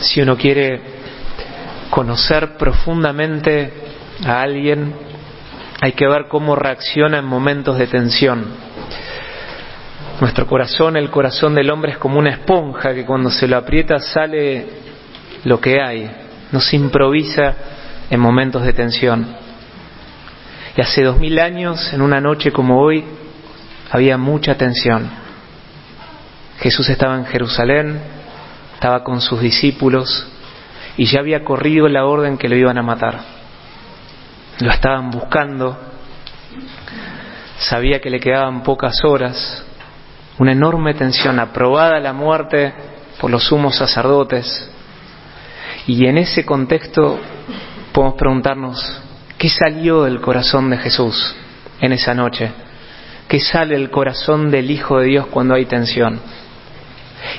si uno quiere conocer profundamente a alguien, hay que ver cómo reacciona en momentos de tensión. Nuestro corazón, el corazón del hombre es como una esponja que cuando se lo aprieta sale lo que hay, no se improvisa en momentos de tensión. Y hace dos mil años, en una noche como hoy, había mucha tensión. Jesús estaba en Jerusalén, estaba con sus discípulos y ya había corrido la orden que lo iban a matar. Lo estaban buscando, sabía que le quedaban pocas horas, una enorme tensión, aprobada la muerte por los sumos sacerdotes. Y en ese contexto podemos preguntarnos, ¿qué salió del corazón de Jesús en esa noche? ¿Qué sale del corazón del Hijo de Dios cuando hay tensión?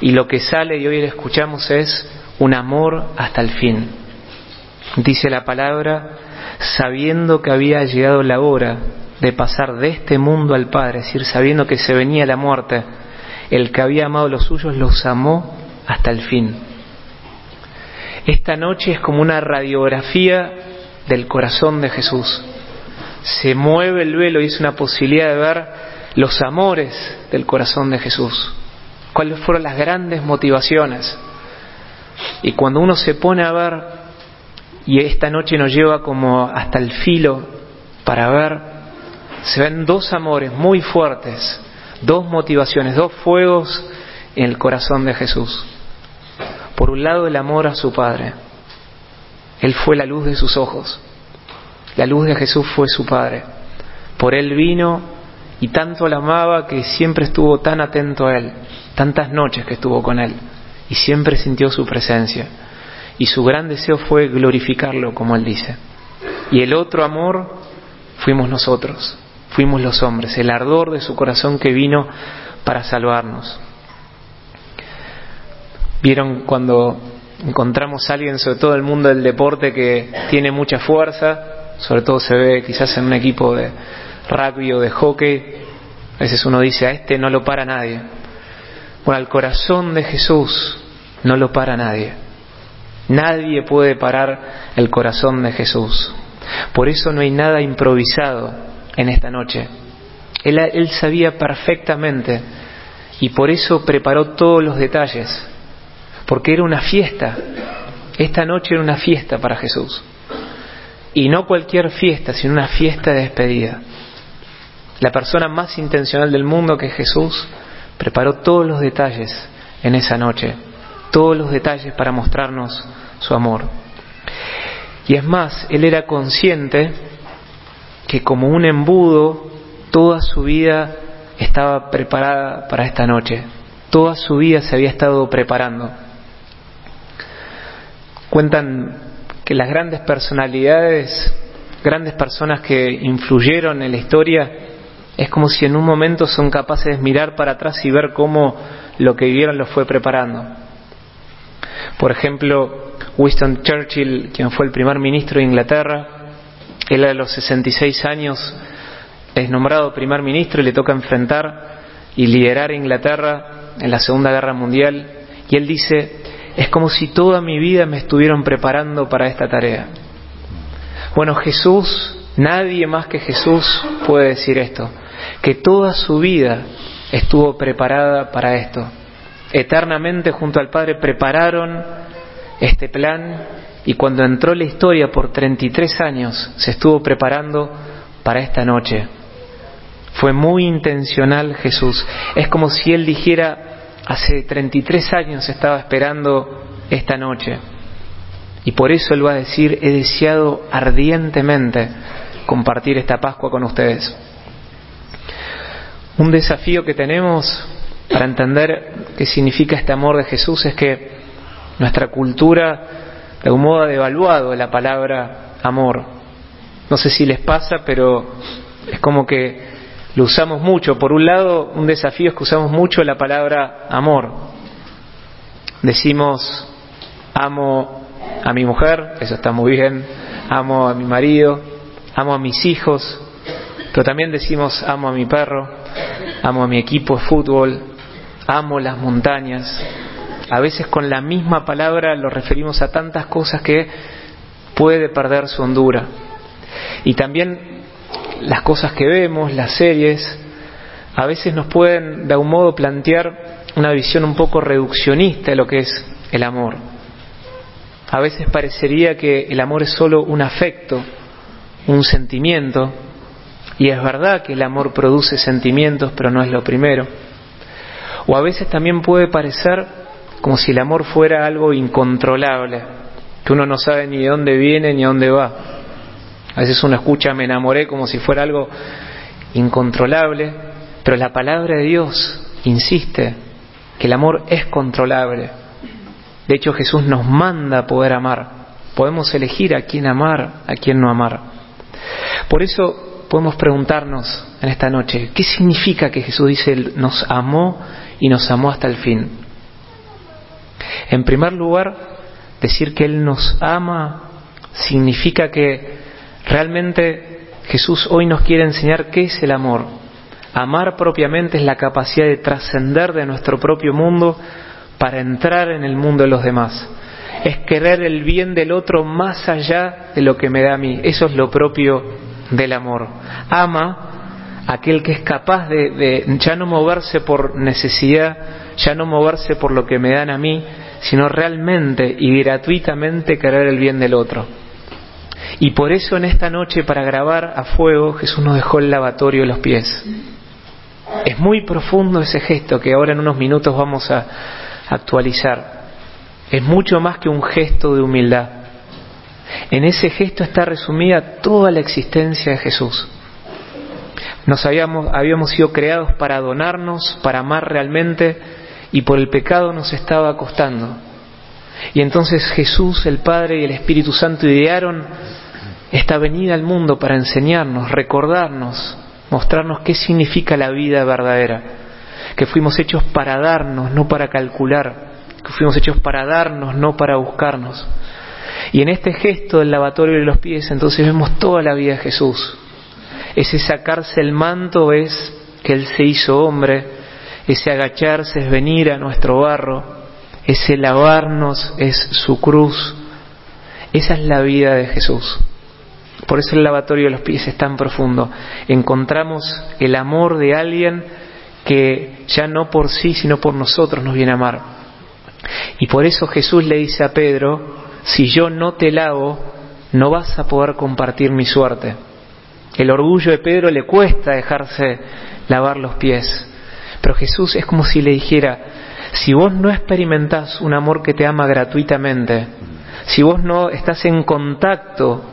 Y lo que sale y hoy le escuchamos es un amor hasta el fin. Dice la palabra, sabiendo que había llegado la hora de pasar de este mundo al Padre, es decir, sabiendo que se venía la muerte, el que había amado a los suyos los amó hasta el fin. Esta noche es como una radiografía del corazón de Jesús. Se mueve el velo y es una posibilidad de ver los amores del corazón de Jesús cuáles fueron las grandes motivaciones. Y cuando uno se pone a ver, y esta noche nos lleva como hasta el filo para ver, se ven dos amores muy fuertes, dos motivaciones, dos fuegos en el corazón de Jesús. Por un lado el amor a su Padre. Él fue la luz de sus ojos. La luz de Jesús fue su Padre. Por Él vino y tanto la amaba que siempre estuvo tan atento a Él tantas noches que estuvo con Él y siempre sintió su presencia. Y su gran deseo fue glorificarlo, como Él dice. Y el otro amor fuimos nosotros, fuimos los hombres, el ardor de su corazón que vino para salvarnos. Vieron cuando encontramos a alguien, sobre todo el mundo del deporte, que tiene mucha fuerza, sobre todo se ve quizás en un equipo de rugby o de hockey, a veces uno dice, a este no lo para nadie. Bueno, al corazón de Jesús no lo para nadie. Nadie puede parar el corazón de Jesús. Por eso no hay nada improvisado en esta noche. Él, él, sabía perfectamente y por eso preparó todos los detalles, porque era una fiesta. Esta noche era una fiesta para Jesús. Y no cualquier fiesta, sino una fiesta de despedida. La persona más intencional del mundo que Jesús preparó todos los detalles en esa noche, todos los detalles para mostrarnos su amor. Y es más, él era consciente que como un embudo, toda su vida estaba preparada para esta noche, toda su vida se había estado preparando. Cuentan que las grandes personalidades, grandes personas que influyeron en la historia, es como si en un momento son capaces de mirar para atrás y ver cómo lo que vivieron lo fue preparando. Por ejemplo, Winston Churchill, quien fue el primer ministro de Inglaterra, él a los 66 años es nombrado primer ministro y le toca enfrentar y liderar a Inglaterra en la Segunda Guerra Mundial. Y él dice, es como si toda mi vida me estuvieron preparando para esta tarea. Bueno, Jesús, nadie más que Jesús puede decir esto que toda su vida estuvo preparada para esto. Eternamente junto al Padre prepararon este plan y cuando entró la historia por 33 años se estuvo preparando para esta noche. Fue muy intencional Jesús. Es como si Él dijera, hace 33 años estaba esperando esta noche. Y por eso Él va a decir, he deseado ardientemente compartir esta Pascua con ustedes. Un desafío que tenemos para entender qué significa este amor de Jesús es que nuestra cultura de algún modo ha devaluado la palabra amor. No sé si les pasa, pero es como que lo usamos mucho. Por un lado, un desafío es que usamos mucho la palabra amor. Decimos, amo a mi mujer, eso está muy bien, amo a mi marido, amo a mis hijos, pero también decimos, amo a mi perro, amo a mi equipo de fútbol, amo las montañas. a veces con la misma palabra lo referimos a tantas cosas que puede perder su hondura. Y también las cosas que vemos, las series, a veces nos pueden de algún modo plantear una visión un poco reduccionista de lo que es el amor. A veces parecería que el amor es solo un afecto, un sentimiento, y es verdad que el amor produce sentimientos, pero no es lo primero. O a veces también puede parecer como si el amor fuera algo incontrolable, que uno no sabe ni de dónde viene ni a dónde va. A veces uno escucha me enamoré como si fuera algo incontrolable, pero la palabra de Dios insiste que el amor es controlable. De hecho Jesús nos manda poder amar. Podemos elegir a quién amar, a quién no amar. Por eso podemos preguntarnos en esta noche, ¿qué significa que Jesús dice nos amó y nos amó hasta el fin? En primer lugar, decir que Él nos ama significa que realmente Jesús hoy nos quiere enseñar qué es el amor. Amar propiamente es la capacidad de trascender de nuestro propio mundo para entrar en el mundo de los demás. Es querer el bien del otro más allá de lo que me da a mí. Eso es lo propio del amor. Ama aquel que es capaz de, ya no moverse por necesidad, ya no moverse por lo que me dan a mí, sino realmente y gratuitamente querer el bien del otro. Y por eso en esta noche, para grabar a fuego, Jesús nos dejó el lavatorio de los pies. Es muy profundo ese gesto que ahora en unos minutos vamos a actualizar. Es mucho más que un gesto de humildad. En ese gesto está resumida toda la existencia de Jesús. Nos habíamos, habíamos sido creados para donarnos, para amar realmente, y por el pecado nos estaba costando. Y entonces Jesús, el Padre y el Espíritu Santo idearon esta venida al mundo para enseñarnos, recordarnos, mostrarnos qué significa la vida verdadera, que fuimos hechos para darnos, no para calcular, que fuimos hechos para darnos, no para buscarnos. Y en este gesto del lavatorio de los pies entonces vemos toda la vida de Jesús. Ese sacarse el manto es que Él se hizo hombre, ese agacharse es venir a nuestro barro, ese lavarnos es su cruz. Esa es la vida de Jesús. Por eso el lavatorio de los pies es tan profundo. Encontramos el amor de alguien que ya no por sí, sino por nosotros nos viene a amar. Y por eso Jesús le dice a Pedro, si yo no te lavo, no vas a poder compartir mi suerte. El orgullo de Pedro le cuesta dejarse lavar los pies. Pero Jesús es como si le dijera, si vos no experimentás un amor que te ama gratuitamente, si vos no estás en contacto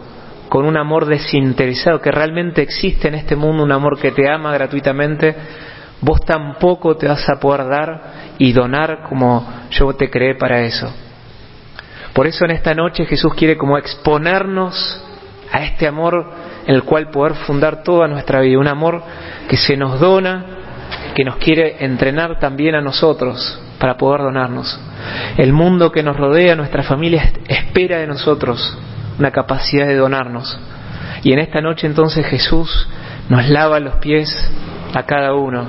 con un amor desinteresado, que realmente existe en este mundo un amor que te ama gratuitamente, vos tampoco te vas a poder dar y donar como yo te creé para eso. Por eso en esta noche Jesús quiere como exponernos a este amor en el cual poder fundar toda nuestra vida, un amor que se nos dona, que nos quiere entrenar también a nosotros para poder donarnos. El mundo que nos rodea, nuestra familia espera de nosotros una capacidad de donarnos. Y en esta noche entonces Jesús nos lava los pies a cada uno.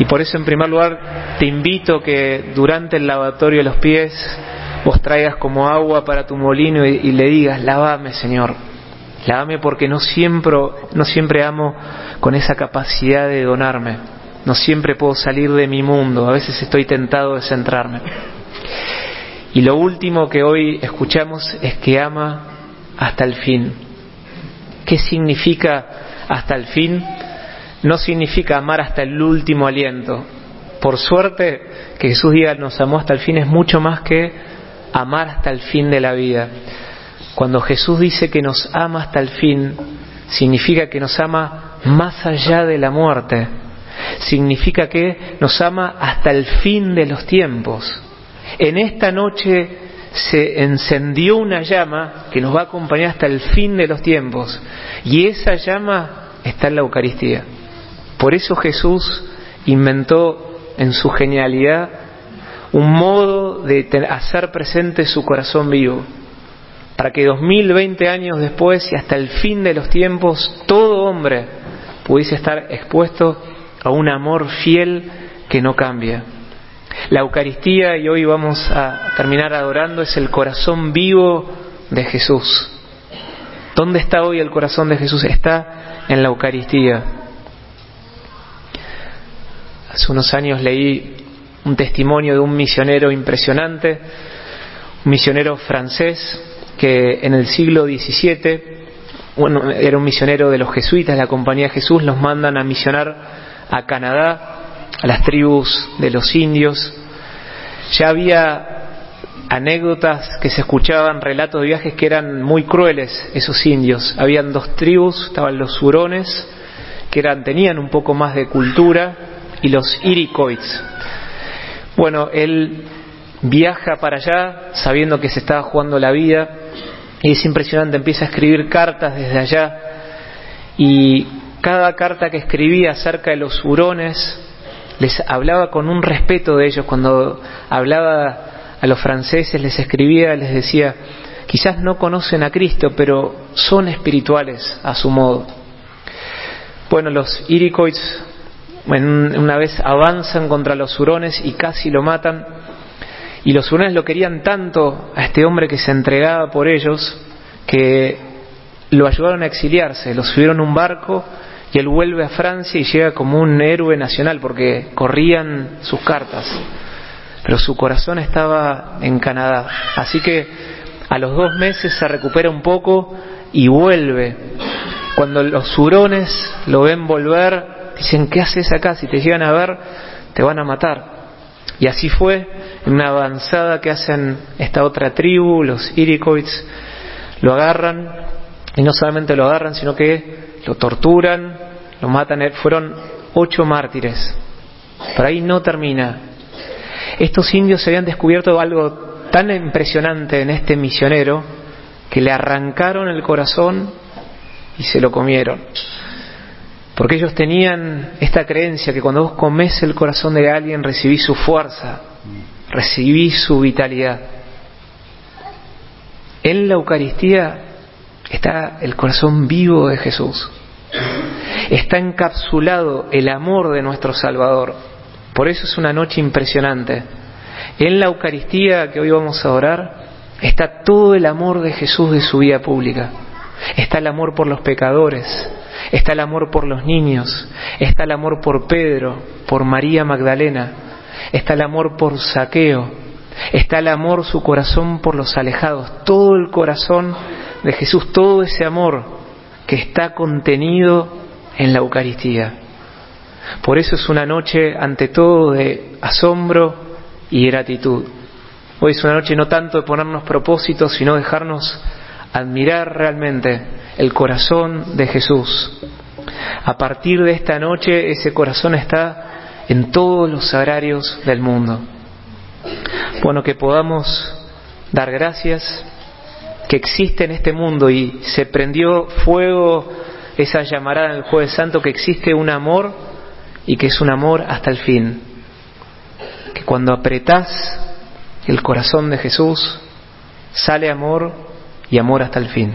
Y por eso en primer lugar te invito que durante el lavatorio de los pies vos traigas como agua para tu molino y, le digas, lávame Señor, lávame porque no siempre, no siempre amo con esa capacidad de donarme, no siempre puedo salir de mi mundo, a veces estoy tentado de centrarme. Y lo último que hoy escuchamos es que ama hasta el fin. ¿Qué significa hasta el fin? No significa amar hasta el último aliento. Por suerte, que Jesús diga nos amó hasta el fin es mucho más que amar hasta el fin de la vida. Cuando Jesús dice que nos ama hasta el fin, significa que nos ama más allá de la muerte. Significa que nos ama hasta el fin de los tiempos. En esta noche se encendió una llama que nos va a acompañar hasta el fin de los tiempos. Y esa llama está en la Eucaristía. Por eso Jesús inventó en su genialidad un modo de hacer presente su corazón vivo, para que 2020 años después y hasta el fin de los tiempos todo hombre pudiese estar expuesto a un amor fiel que no cambia. La Eucaristía, y hoy vamos a terminar adorando, es el corazón vivo de Jesús. ¿Dónde está hoy el corazón de Jesús? Está en la Eucaristía. Hace unos años leí un testimonio de un misionero impresionante, un misionero francés que en el siglo XVII, era un misionero de los jesuitas, la Compañía de Jesús, los mandan a misionar a Canadá, a las tribus de los indios. Ya había anécdotas que se escuchaban, relatos de viajes que eran muy crueles esos indios. Habían dos tribus, estaban los hurones, que eran, tenían un poco más de cultura, y los Iroquois. Bueno, él viaja para allá sabiendo que se estaba jugando la vida y es impresionante, empieza a escribir cartas desde allá y cada carta que escribía acerca de los hurones les hablaba con un respeto de ellos. Cuando hablaba a los franceses les escribía, les decía, quizás no conocen a Cristo, pero son espirituales a su modo. Bueno, los Iroquois una vez avanzan contra los hurones y casi lo matan. Y los hurones lo querían tanto a este hombre que se entregaba por ellos que lo ayudaron a exiliarse. Lo subieron a un barco y él vuelve a Francia y llega como un héroe nacional porque corrían sus cartas. Pero su corazón estaba en Canadá. Así que a los dos meses se recupera un poco y vuelve. Cuando los hurones lo ven volver, Dicen, ¿qué haces acá? Si te llegan a ver, te van a matar. Y así fue, en una avanzada que hacen esta otra tribu, los Iroquois, lo agarran, y no solamente lo agarran, sino que lo torturan, lo matan. Fueron ocho mártires. Pero ahí no termina. Estos indios se habían descubierto algo tan impresionante en este misionero que le arrancaron el corazón y se lo comieron. Porque ellos tenían esta creencia que cuando vos comes el corazón de alguien recibís su fuerza, recibís su vitalidad. En la Eucaristía está el corazón vivo de Jesús. Está encapsulado el amor de nuestro Salvador. Por eso es una noche impresionante. En la Eucaristía que hoy vamos a orar está todo el amor de Jesús de su vida pública. Está el amor por los pecadores, está el amor por los niños, está el amor por Pedro, por María Magdalena, está el amor por Saqueo, está el amor, su corazón por los alejados, todo el corazón de Jesús, todo ese amor que está contenido en la Eucaristía. Por eso es una noche ante todo de asombro y gratitud. Hoy es una noche no tanto de ponernos propósitos, sino dejarnos admirar realmente el corazón de Jesús. A partir de esta noche ese corazón está en todos los sagrarios del mundo. Bueno, que podamos dar gracias que existe en este mundo y se prendió fuego esa llamarada el jueves santo, que existe un amor y que es un amor hasta el fin. Que cuando apretás el corazón de Jesús, sale amor y amor hasta el fin.